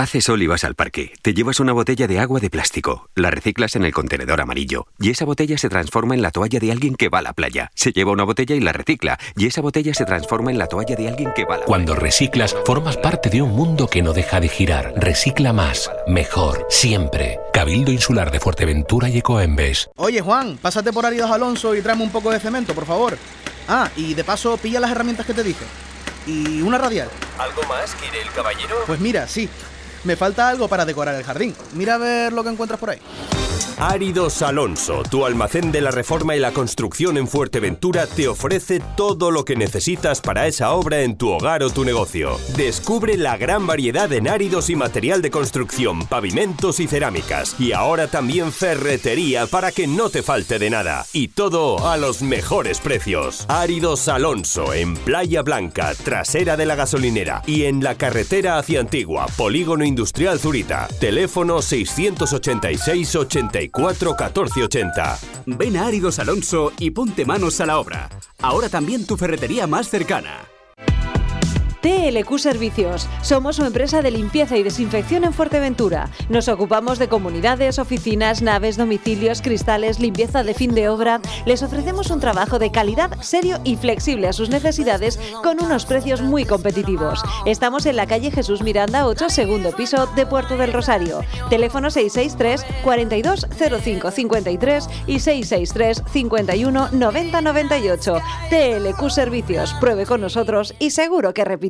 Hace sol y vas al parque. Te llevas una botella de agua de plástico. La reciclas en el contenedor amarillo. Y esa botella se transforma en la toalla de alguien que va a la playa. Se lleva una botella y la recicla. Y esa botella se transforma en la toalla de alguien que va a la Cuando reciclas, formas parte de un mundo que no deja de girar. Recicla más, mejor, siempre. Cabildo Insular de Fuerteventura y Ecoembes. Oye, Juan, pásate por Aridos Alonso y tráeme un poco de cemento, por favor. Ah, y de paso pilla las herramientas que te dije. Y una radial. ¿Algo más quiere el caballero? Pues mira, sí. Me falta algo para decorar el jardín. Mira a ver lo que encuentras por ahí. Áridos Alonso, tu almacén de la reforma y la construcción en Fuerteventura, te ofrece todo lo que necesitas para esa obra en tu hogar o tu negocio. Descubre la gran variedad en áridos y material de construcción, pavimentos y cerámicas. Y ahora también ferretería para que no te falte de nada. Y todo a los mejores precios. Áridos Alonso, en Playa Blanca, trasera de la gasolinera. Y en la carretera hacia Antigua, Polígono Industrial Zurita. Teléfono 686 84 1480. Ven a Áridos Alonso y ponte manos a la obra. Ahora también tu ferretería más cercana. TLQ Servicios. Somos su empresa de limpieza y desinfección en Fuerteventura. Nos ocupamos de comunidades, oficinas, naves, domicilios, cristales, limpieza de fin de obra. Les ofrecemos un trabajo de calidad, serio y flexible a sus necesidades con unos precios muy competitivos. Estamos en la calle Jesús Miranda 8, segundo piso de Puerto del Rosario. Teléfono 663 42 05 53 y 663 51 90 98. TLQ Servicios. Pruebe con nosotros y seguro que repite.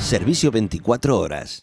Servicio 24 horas.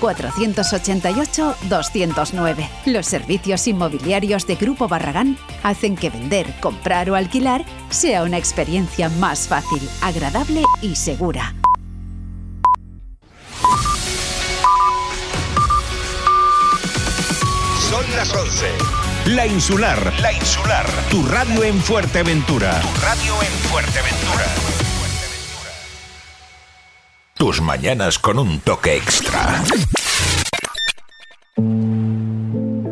488-209. Los servicios inmobiliarios de Grupo Barragán hacen que vender, comprar o alquilar sea una experiencia más fácil, agradable y segura. Son las 11. La Insular. La Insular. Tu radio en Fuerteventura. Tu radio en Fuerteventura. Tus mañanas con un toque extra.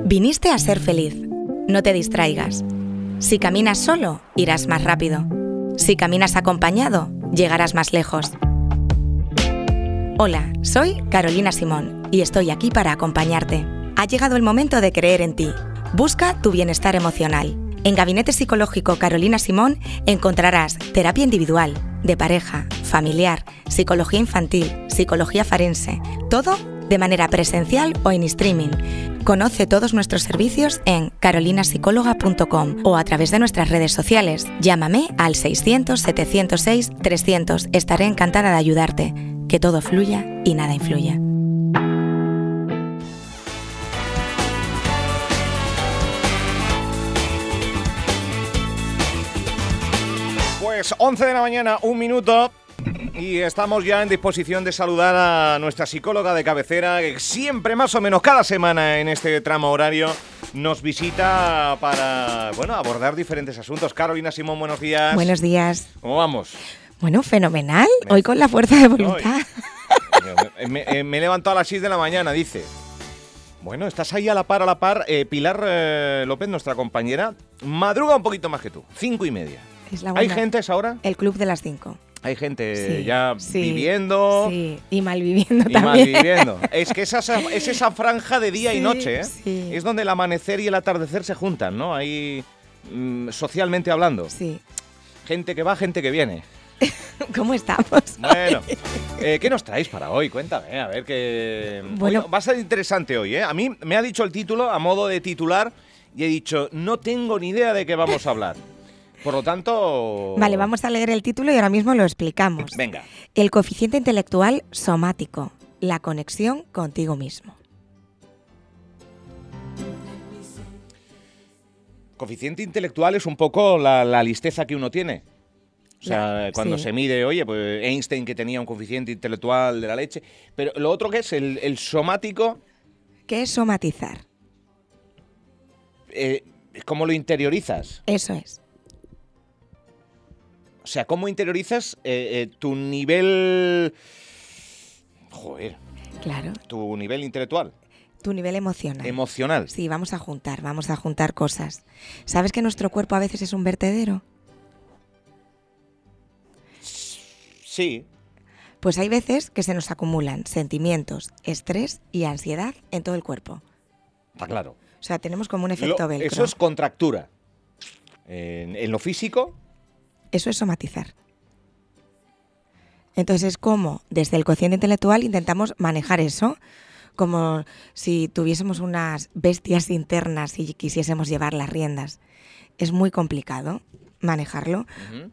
Viniste a ser feliz. No te distraigas. Si caminas solo, irás más rápido. Si caminas acompañado, llegarás más lejos. Hola, soy Carolina Simón y estoy aquí para acompañarte. Ha llegado el momento de creer en ti. Busca tu bienestar emocional. En Gabinete Psicológico Carolina Simón encontrarás terapia individual, de pareja, familiar, psicología infantil, psicología forense, todo de manera presencial o en streaming. Conoce todos nuestros servicios en carolinapsicóloga.com o a través de nuestras redes sociales. Llámame al 600 706 300. Estaré encantada de ayudarte. Que todo fluya y nada influya. Pues 11 de la mañana, un minuto. Y estamos ya en disposición de saludar a nuestra psicóloga de cabecera, que siempre, más o menos cada semana en este tramo horario, nos visita para, bueno, abordar diferentes asuntos. Carolina Simón, buenos días. Buenos días. ¿Cómo vamos? Bueno, fenomenal. Hoy con la fuerza de voluntad. Me, me- eh, me he levantado a las 6 de la mañana, dice. Bueno, estás ahí a la par, a la par. Eh, Pilar eh, López, nuestra compañera, madruga un poquito más que tú. Cinco y media. Es la ¿Hay buena- gente a esa hora? El club de las 5. Hay gente Sí, ya sí, viviendo Sí, y malviviendo y también. malviviendo. Es que esa, es esa franja de día y noche, ¿eh? sí. Es donde el amanecer y el atardecer se juntan, ¿no? Ahí, mm, socialmente hablando. Sí. Gente que va, gente que viene. ¿Cómo estamos? Bueno, eh, ¿qué nos traéis para hoy? Cuéntame, a ver que... Bueno. Hoy va a ser interesante hoy, ¿eh? A mí me ha dicho el título a modo de titular y he dicho, no tengo ni idea de qué vamos a hablar. Por lo tanto... Vale, vamos a leer el título y ahora mismo lo explicamos. Venga. El coeficiente intelectual somático, la conexión contigo mismo. Coeficiente intelectual es un poco la, la listeza que uno tiene. O sea, cuando sí. se mide, oye, pues Einstein que tenía un coeficiente intelectual de la leche. Pero lo otro que es el, el somático, ¿Qué es somatizar? eh, ¿cómo lo interiorizas? Eso es. O sea, ¿cómo interiorizas eh, eh, tu nivel... Joder, Claro. tu nivel intelectual, Tu nivel emocional. emocional. Sí, vamos a juntar, vamos a juntar cosas. ¿Sabes que nuestro cuerpo a veces es un vertedero? Sí, Pues hay veces que se nos acumulan sentimientos, estrés y ansiedad en todo el cuerpo. está claro. O sea, tenemos como un efecto Lo- velcro. eso es contractura. En, en lo físico, Eso es somatizar. Entonces es como desde el cociente intelectual intentamos manejar eso, como si tuviésemos unas bestias internas y quisiésemos llevar las riendas. Es muy complicado manejarlo.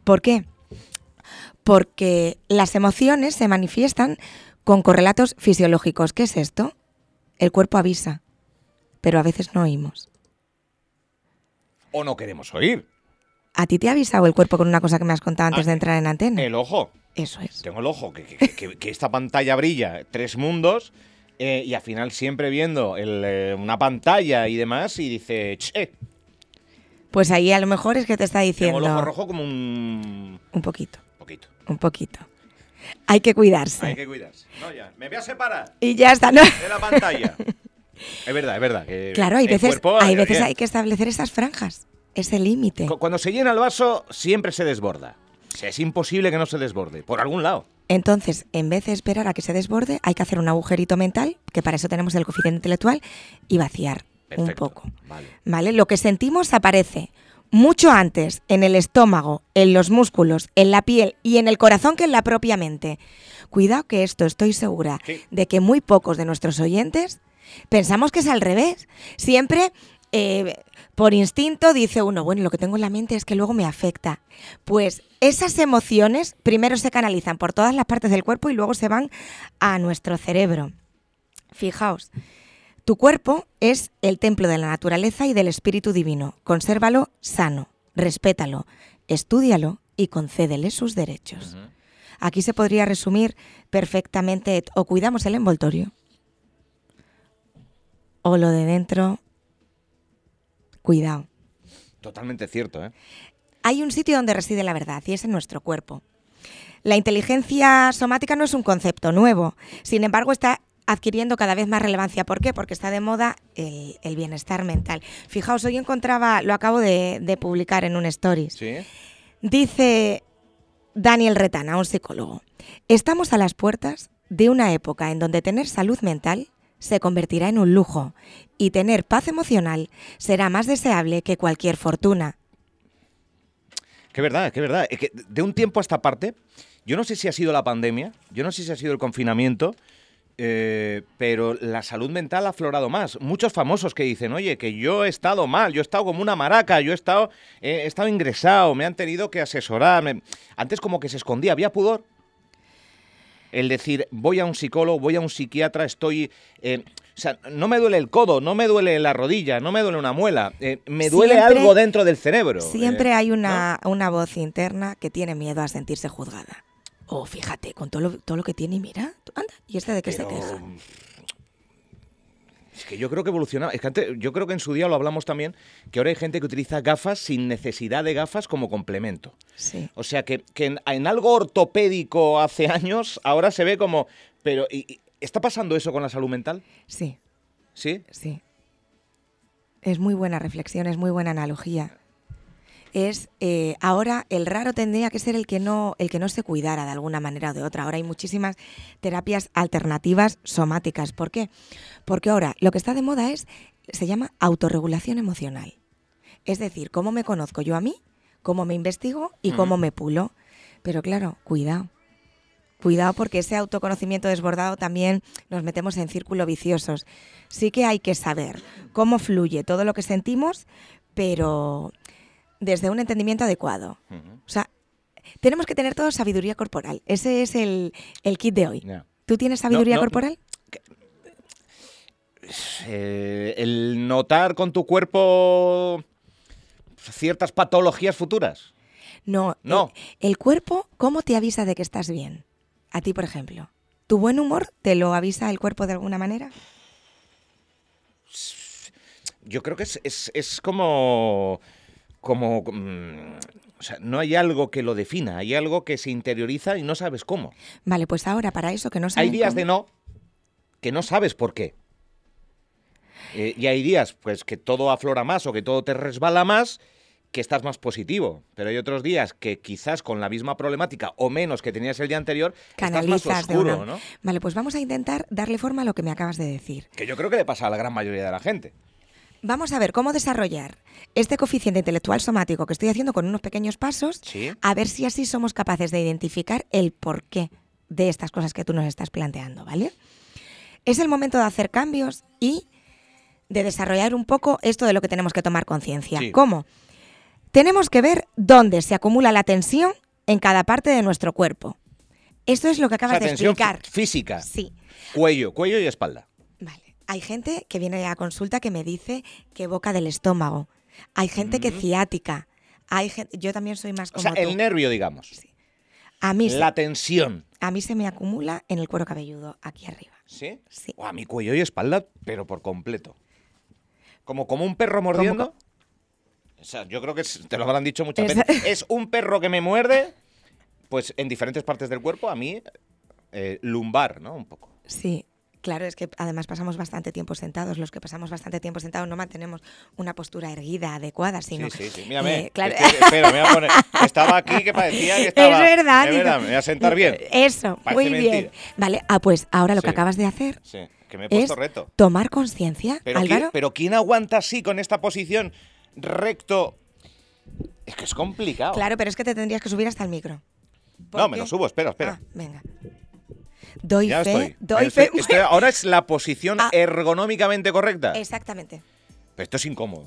¿Por qué? Porque las emociones se manifiestan con correlatos fisiológicos. ¿Qué es esto? El cuerpo avisa, pero a veces no oímos. o no queremos oír. ¿A ti te ha avisado el cuerpo con una cosa que me has contado antes de entrar en antena? El ojo. Eso es. Tengo el ojo, que, que- que- que esta pantalla brilla tres mundos eh, y al final siempre viendo el, eh, una pantalla y demás y dice, che, Pues ahí a lo mejor es que te está tengo diciendo el ojo rojo como un un poquito, poquito. un poquito. Hay que cuidarse. Hay que cuidarse. No, ya, me voy a separar Y ya está, ¿no? de la pantalla. es verdad, es verdad. que Claro, hay veces, cuerpo, hay veces hay que establecer esas franjas, ese límite. cu- Cuando se llena el vaso, siempre se desborda. O sea, es imposible que no se desborde, por algún lado. Entonces, en vez de esperar a que se desborde, hay que hacer un agujerito mental, que para eso tenemos el coeficiente intelectual, y vaciar un poco. Vale. ¿Vale? Lo que sentimos aparece mucho antes en el estómago, en los músculos, en la piel y en el corazón que en la propia mente. Cuidado que esto estoy segura Sí. de que muy pocos de nuestros oyentes pensamos que es al revés. Siempre eh, por instinto dice uno, bueno, lo que tengo en la mente es que luego me afecta. Pues esas emociones primero se canalizan por todas las partes del cuerpo y luego se van a nuestro cerebro. Fijaos, tu cuerpo es el templo de la naturaleza y del espíritu divino. Consérvalo sano, respétalo, estúdialo y concédele sus derechos. Aquí se podría resumir perfectamente o cuidamos el envoltorio o lo de dentro. Cuidado. Totalmente cierto, ¿eh? Hay un sitio donde reside la verdad y es en nuestro cuerpo. La inteligencia somática no es un concepto nuevo, sin embargo está adquiriendo cada vez más relevancia. ¿Por qué? Porque está de moda el, el bienestar mental. Fijaos, hoy encontraba, lo acabo de, de publicar en un stories. Sí. Dice Daniel Retana, un psicólogo, estamos a las puertas de una época en donde tener salud mental se convertirá en un lujo y tener paz emocional será más deseable que cualquier fortuna. Que verdad, que verdad. Es que de un tiempo a esta parte, yo no sé si ha sido la pandemia, yo no sé si ha sido el confinamiento, eh, pero la salud mental ha aflorado más. Muchos famosos que dicen, oye, que yo he estado mal, yo he estado como una maraca, yo he estado, he estado ingresado, me han tenido que asesorar. Antes como que se escondía, había pudor. El decir, voy a un psicólogo, voy a un psiquiatra, estoy... eh, o sea, no me duele el codo, no me duele la rodilla, no me duele una muela, eh, me duele Siempre- algo dentro del cerebro. Siempre eh, hay una, una voz interna que tiene miedo a sentirse juzgada. Oh, fíjate, con todo lo, todo lo que tiene y mira, anda, ¿y este de qué se queja? Es que yo creo que evoluciona. Es que antes, yo creo que en su día lo hablamos también, que ahora hay gente que utiliza gafas sin necesidad de gafas como complemento. Sí. O sea, que, que en, en algo ortopédico hace años, ahora se ve como... Pero, ¿y- y ¿está pasando eso con la salud mental? Sí, ¿Sí? sí. Es muy buena reflexión, es muy buena analogía. Es eh, ahora el raro tendría que ser el que no el que no se cuidara de alguna manera o de otra. Ahora hay muchísimas terapias alternativas somáticas. ¿Por qué? Porque ahora lo que está de moda es se llama autorregulación emocional. Es decir, cómo me conozco yo a mí, cómo me investigo y cómo Ujú. me pulo. Pero claro, cuidado. Cuidado porque ese autoconocimiento desbordado también nos metemos en círculos viciosos. Sí que hay que saber cómo fluye todo lo que sentimos, pero desde un entendimiento adecuado. O sea, tenemos que tener todo sabiduría corporal. Ese es el, el kit de hoy. ¿Tú tienes sabiduría no, corporal? Eh, el notar con tu cuerpo ciertas patologías futuras. No. No. El, el cuerpo, ¿cómo te avisa de que estás bien? A ti, por ejemplo. ¿Tu buen humor te lo avisa el cuerpo de alguna manera? Yo creo que es, es- es como. Como. mm, o sea, no hay algo que lo defina, hay algo que se interioriza y no sabes cómo. Vale, pues ahora para eso que no Hay saben días cómo- de no que no sabes por qué. Eh, y hay días pues que todo aflora más o que todo te resbala más, que estás más positivo. Pero hay otros días que quizás con la misma problemática o menos que tenías el día anterior, estás más canalizas de oscuro, una... ¿no? Vale, pues vamos a intentar darle forma a lo que me acabas de decir. Que yo creo que le pasa a la gran mayoría de la gente. Vamos a ver cómo desarrollar este coeficiente intelectual somático que estoy haciendo con unos pequeños pasos, Sí. a ver si así somos capaces de identificar el porqué de estas cosas que tú nos estás planteando, ¿vale? Es el momento de hacer cambios y de desarrollar un poco esto de lo que tenemos que tomar conciencia. Sí. ¿Cómo? Tenemos que ver dónde se acumula la tensión en cada parte de nuestro cuerpo. Esto es lo que O acabas sea, de explicar. fí- física. Sí. Cuello, cuello y espalda. Hay gente que viene a consulta que me dice que boca del estómago. Hay gente que ciática. Hay gen- yo también soy más O como sea, tú. el nervio, digamos. A mí, se, La tensión. a mí se me acumula en el cuero cabelludo, aquí arriba. ¿Sí? Sí. a mi cuello y espalda, pero por completo. Como, como un perro mordiendo. O sea, yo creo que es- te lo habrán dicho muchas Es- veces. Es un perro que me muerde, pues en diferentes partes del cuerpo, a mí, eh, lumbar, ¿no? Un poco. Sí, claro, es que además pasamos bastante tiempo sentados. Los que pasamos bastante tiempo sentados no mantenemos una postura erguida, adecuada, sino... Sí, sí, sí. Mírame. eh, claro. Estoy- espera, me voy a poner. Estaba aquí que parecía que estaba. Es verdad, Es digo, verdad, me voy a sentar bien. Eso, Parece muy bien. Vale, ah, pues ahora lo que acabas de hacer Sí, que me he puesto es reto. tomar conciencia, Pero ¿quién, Álvaro. pero ¿quién aguanta así con esta posición recto? Es que es complicado. Claro, pero es que te tendrías que subir hasta el micro. ¿Por No, me lo subo, espera, espera. Ah, venga. Doy ya fe, estoy. doy Estoy- fe. estoy- ahora es la posición Ah. ergonómicamente correcta. Exactamente. Pero esto es incómodo.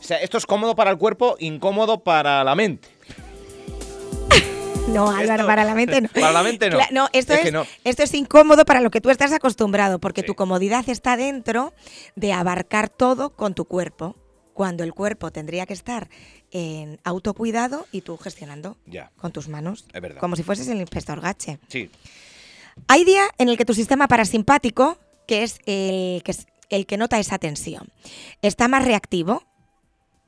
O sea, esto es cómodo para el cuerpo, incómodo para la mente. No, Álvaro, para la mente no. Para la mente no. No, esto Es es, que no. esto es incómodo para lo que tú estás acostumbrado, porque tu comodidad está dentro de abarcar todo con tu cuerpo, cuando el cuerpo tendría que estar en autocuidado y tú gestionando Ya. con tus manos, Es verdad. como si fueses el inspector Gache. Sí. Hay día en el que tu sistema parasimpático, que es el que, es el que nota esa tensión, está más reactivo.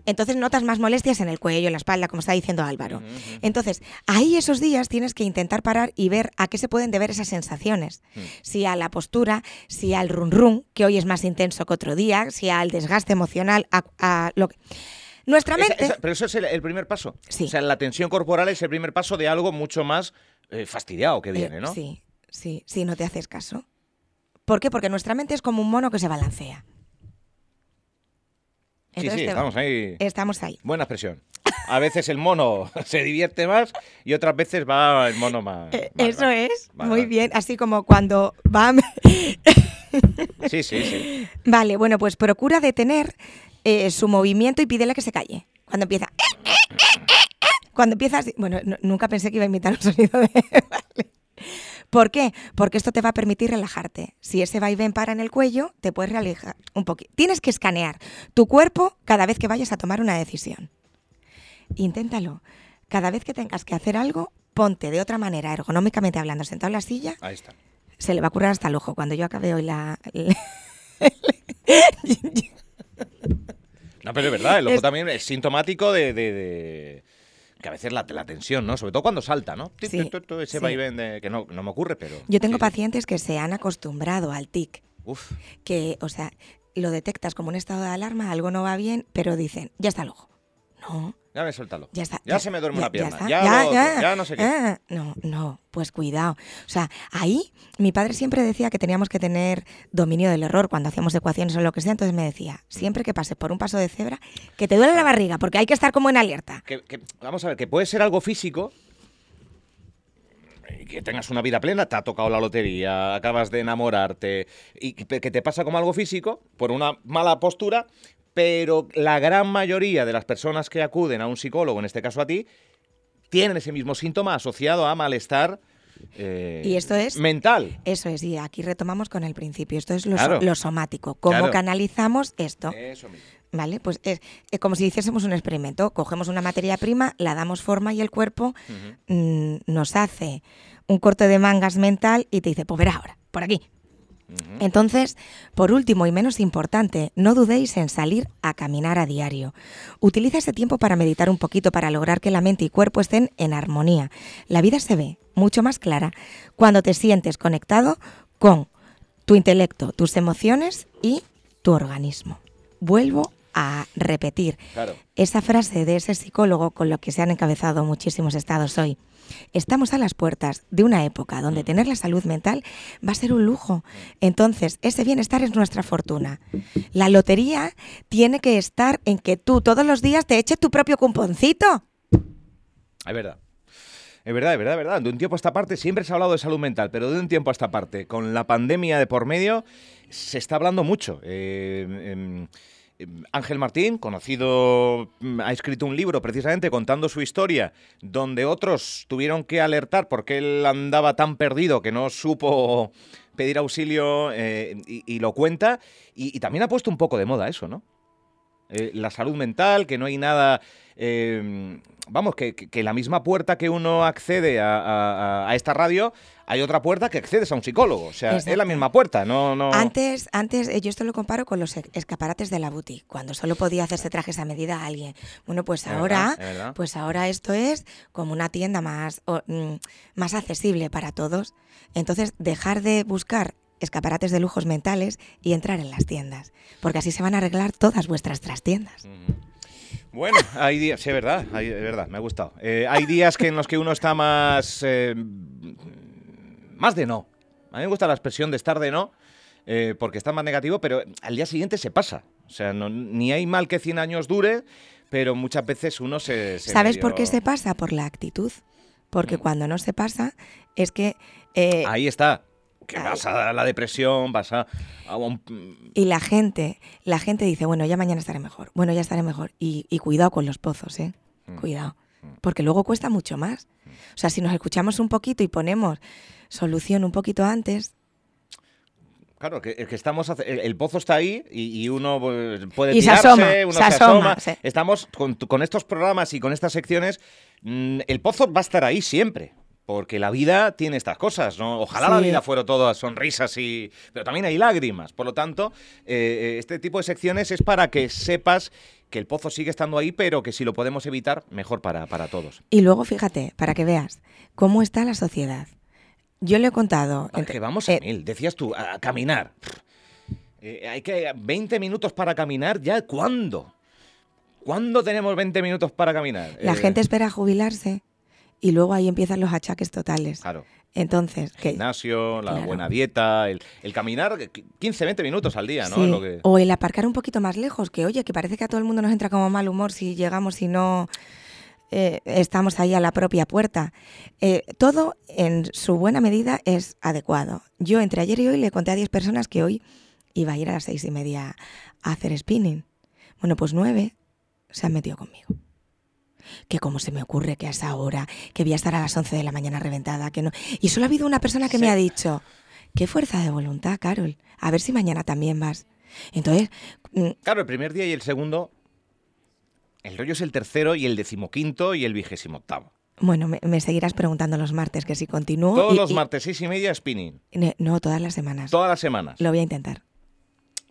Entonces notas más molestias en el cuello, en la espalda, como está diciendo Álvaro. Entonces, ahí esos días tienes que intentar parar y ver a qué se pueden deber esas sensaciones. Si a la postura, si al run run, que hoy es más intenso que otro día, si al desgaste emocional, a, a lo que... Nuestra Esa- mente... esa- pero eso es el, el primer paso. Sí. O sea, la tensión corporal es el primer paso de algo mucho más eh, fastidiado que viene, Eh, ¿no? Sí, sí, sí, no te haces caso. ¿Por qué? Porque nuestra mente es como un mono que se balancea. Sí, Entonces sí, te- estamos ahí. Estamos ahí. Buena expresión. A veces el mono se divierte más y otras veces va el mono más. Eh, más Eso es, muy bien. Así como cuando va... Sí, sí, sí. vale, bueno, pues procura detener eh, su movimiento y pídele que se calle. Cuando empieza... Cuando empieza así- Bueno, no- nunca pensé que iba a imitar un sonido de... Vale. ¿Por qué? Porque esto te va a permitir relajarte. Si ese vaivén para en el cuello, te puedes relajar un poquito. Tienes que escanear tu cuerpo cada vez que vayas a tomar una decisión. Inténtalo. Cada vez que tengas que hacer algo, ponte de otra manera, ergonómicamente hablando, sentado en la silla, Ahí está. se le va a curar hasta el ojo. Cuando yo acabe hoy la... No, pero es verdad, el ojo Es- también es sintomático de, de- de- que a veces la, la tensión, ¿no? Sobre todo cuando salta, ¿no? Sí, ese sí. vaivén de, que no, no me ocurre, pero. Yo tengo sí. pacientes que se han acostumbrado al tic, Uf, que, o sea, lo detectas como un estado de alarma, algo no va bien, pero dicen, ya está el ojo. No, ya me suéltalo. ya está. Ya se me duerme ya- una pierna. está, Ya, lo ya no sé qué. ah, no, no, pues cuidado. O sea, ahí mi padre siempre decía que teníamos que tener dominio del error cuando hacíamos ecuaciones o lo que sea, entonces me decía, siempre que pases por un paso de cebra, que te duele la barriga, porque hay que estar como en alerta. Que- que- vamos a ver, que puede ser algo físico, que tengas una vida plena, te ha tocado la lotería, acabas de enamorarte y que te pasa como algo físico por una mala postura, pero la gran mayoría de las personas que acuden a un psicólogo, en este caso a ti, tienen ese mismo síntoma asociado a malestar eh, Y esto es- mental. Eso es, y aquí retomamos con el principio. Esto es lo, Claro. so- lo somático. ¿Cómo Claro. canalizamos esto? Eso mismo. ¿Vale? Pues es, es como si hiciésemos un experimento. Cogemos una materia prima, la damos forma y el cuerpo mm, nos hace un corte de mangas mental y te dice, pues verá ahora, por aquí. Entonces, por último y menos importante, no dudéis en salir a caminar a diario. Utiliza ese tiempo para meditar un poquito, para lograr que la mente y cuerpo estén en armonía. La vida se ve mucho más clara cuando te sientes conectado con tu intelecto, tus emociones y tu organismo. Vuelvo a repetir Claro. esa frase de ese psicólogo con lo que se han encabezado muchísimos estados hoy. Estamos a las puertas de una época donde tener la salud mental va a ser un lujo. Entonces, ese bienestar es nuestra fortuna. La lotería tiene que estar en que tú todos los días te eches tu propio cumponcito. Es verdad. Es verdad, es verdad, es verdad. De un tiempo a esta parte siempre se ha hablado de salud mental, pero de un tiempo a esta parte, con la pandemia de por medio, se está hablando mucho. Eh, em, Ángel Martín, conocido, mm, ha escrito un libro precisamente contando su historia, donde otros tuvieron que alertar porque él andaba tan perdido que no supo pedir auxilio eh, y, lo cuenta. Y, y también ha puesto un poco de moda eso, ¿no? Eh, la salud mental, que no hay nada... eh, vamos, que, la misma puerta que uno accede a, a- a- a esta radio, hay otra puerta que accedes a un psicólogo. O sea, es la misma puerta, no... no... Antes, antes, eh, yo esto lo comparo con los escaparates de la boutique, cuando solo podía hacerse trajes a medida a alguien. Bueno, pues Es ahora, verdad, es verdad. pues ahora esto es como una tienda más, o, mm, más accesible para todos. Entonces, dejar de buscar escaparates de lujos mentales y entrar en las tiendas, porque así se van a arreglar todas vuestras trastiendas. Bueno, hay días, sí, es verdad, hay- es verdad, me ha gustado. Eh, hay días que en los que uno está más, eh, más de no. A mí me gusta la expresión de estar de no, eh, porque está más negativo, pero al día siguiente se pasa. O sea, no- ni hay mal que 100 años dure, pero muchas veces uno se... se ¿Sabes medio- por qué se pasa? Por la actitud. Porque cuando no se pasa es que... Ahí está. Que vas a la depresión, vas a... a un- Y la gente, la gente dice, bueno, ya mañana estaré mejor, bueno, ya estaré mejor. Y, y cuidado con los pozos, ¿eh? Mm. Cuidado. Porque luego cuesta mucho más. O sea, si nos escuchamos un poquito y ponemos solución un poquito antes, Claro, que, que estamos el, el pozo está ahí y, y uno pues, puede Y se tirarse, asoma, uno se se, asoma, asoma. sí. Estamos con, con estos programas y con estas secciones, mm, el pozo va a estar ahí siempre. Porque la vida tiene estas cosas, ¿no? Ojalá la vida fuera todas sonrisas y... Pero también hay lágrimas. Por lo tanto, eh, eh, este tipo de secciones es para que sepas que el pozo sigue estando ahí, pero que si lo podemos evitar, mejor para, para todos. y luego fíjate, para que veas cómo está la sociedad. Yo le he contado... Entre- que vamos a eh, mil. Decías tú, a, a caminar. Eh, hay que 20 minutos para caminar, ¿ya cuándo? ¿Cuándo tenemos 20 minutos para caminar? la gente espera jubilarse y luego ahí empiezan los achaques totales. Claro. Entonces, que, Gimnasio, la Claro. buena dieta, el, el caminar 15, 20 minutos al día, ¿no? Sí, Es lo que- O el aparcar un poquito más lejos, que oye, que parece que a todo el mundo nos entra como mal humor si llegamos y no eh, estamos ahí a la propia puerta. Eh, todo en su buena medida es adecuado. Yo entre ayer y hoy le conté a 10 personas que hoy iba a ir a las seis y media a hacer spinning. Bueno, pues nueve se han metido conmigo. Que como se me ocurre que a esa hora, que voy a estar a las 11 de la mañana reventada, que no. Y solo ha habido una persona que me ha dicho, qué fuerza de voluntad, Carol. A ver si mañana también vas. Entonces, mm, Claro, el primer día y el segundo. El rollo es el tercero y el decimoquinto y el vigésimo octavo. bueno, me, me seguirás preguntando los martes que si continúo. Todos y- los y- martes, seis y media, spinning. No, todas las semanas. Todas las semanas. Lo voy a intentar.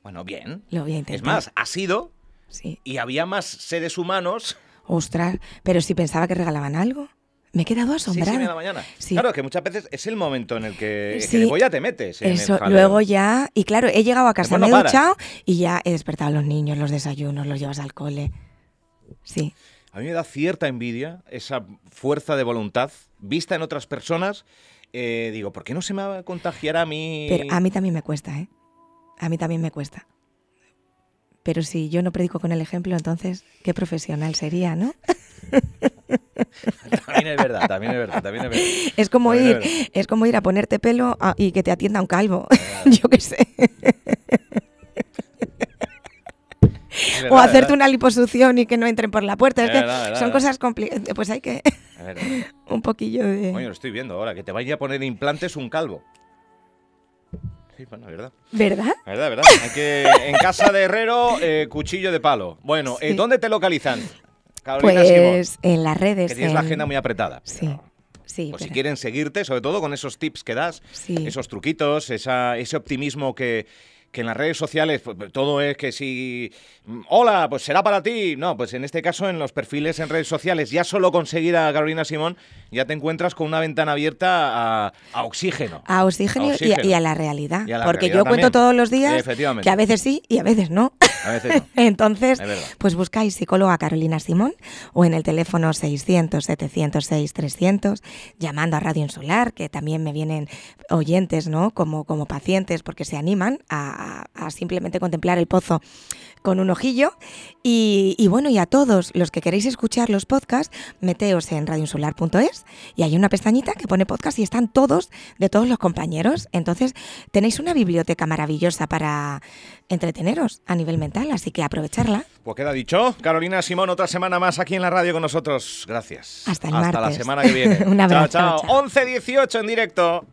Bueno, bien. Lo voy a intentar. Es más, ha sido. Sí. Y había más seres humanos. Ostras, pero si pensaba que regalaban algo. Me he quedado asombrada. media de la mañana. Sí. Claro, que muchas veces es el momento en el que, que Sí. ya te metes. en Eso, luego ya. Y claro, he llegado a casa, me he duchado y ya he despertado a los niños, los desayunos, los llevas al cole. Sí. A mí me da cierta envidia esa fuerza de voluntad vista en otras personas. Eh, digo, ¿por qué no se me va a contagiar a mí? Pero a mí también me cuesta, ¿eh? A mí también me cuesta. Pero si yo no predico con el ejemplo, entonces, qué profesional sería, ¿no? También es verdad, también es verdad, también es verdad. Es como También ir, es como ir a ponerte pelo a- y que te atienda un calvo. yo qué sé. O hacerte una liposucción y que no entren por la puerta. Es Es que verdad, son verdad. cosas complicadas. Pues hay que un poquillo de. Coño, lo estoy viendo ahora, que te vaya a poner implantes un calvo. Sí, bueno, verdad. ¿Verdad? Verdad, es verdad. Hay que, en casa de herrero, eh, cuchillo de palo. Bueno, eh, Sí. ¿dónde te localizan? Carolina Simón, Pues en las redes. que tienes la en- agenda muy apretada. Sí. Sí, Pues si pero- quieren seguirte, sobre todo con esos tips que das, Sí. esos truquitos, esa, ese optimismo que, que en las redes sociales pues, todo es que si, hola, pues será para ti. No, pues en este caso en los perfiles en redes sociales, ya solo conseguir a Carolina Simón, ya te encuentras con una ventana abierta a, a oxígeno. a oxígeno, y a- oxígeno. Y, a, la realidad. Y a la Porque realidad yo cuento todos los días que a veces sí y a veces no. A veces no. Entonces, pues buscáis psicóloga Carolina Simón o en el teléfono 600-706-300, llamando a Radio Insular, que también me vienen oyentes, ¿no? Como, como pacientes, porque se animan a, a- a simplemente contemplar el pozo con un ojillo. Y, y bueno, y a todos los que queréis escuchar los podcasts, meteos en radioinsular.es y hay una pestañita que pone podcast y están todos de todos los compañeros. Entonces, tenéis una biblioteca maravillosa para entreteneros a nivel mental, así que aprovecharla. Pues queda dicho. Carolina Simón, otra semana más aquí en la radio con nosotros. Gracias. Hasta el Hasta la semana que viene. Un abrazo, Chao, chao. chao. 11.18 en directo.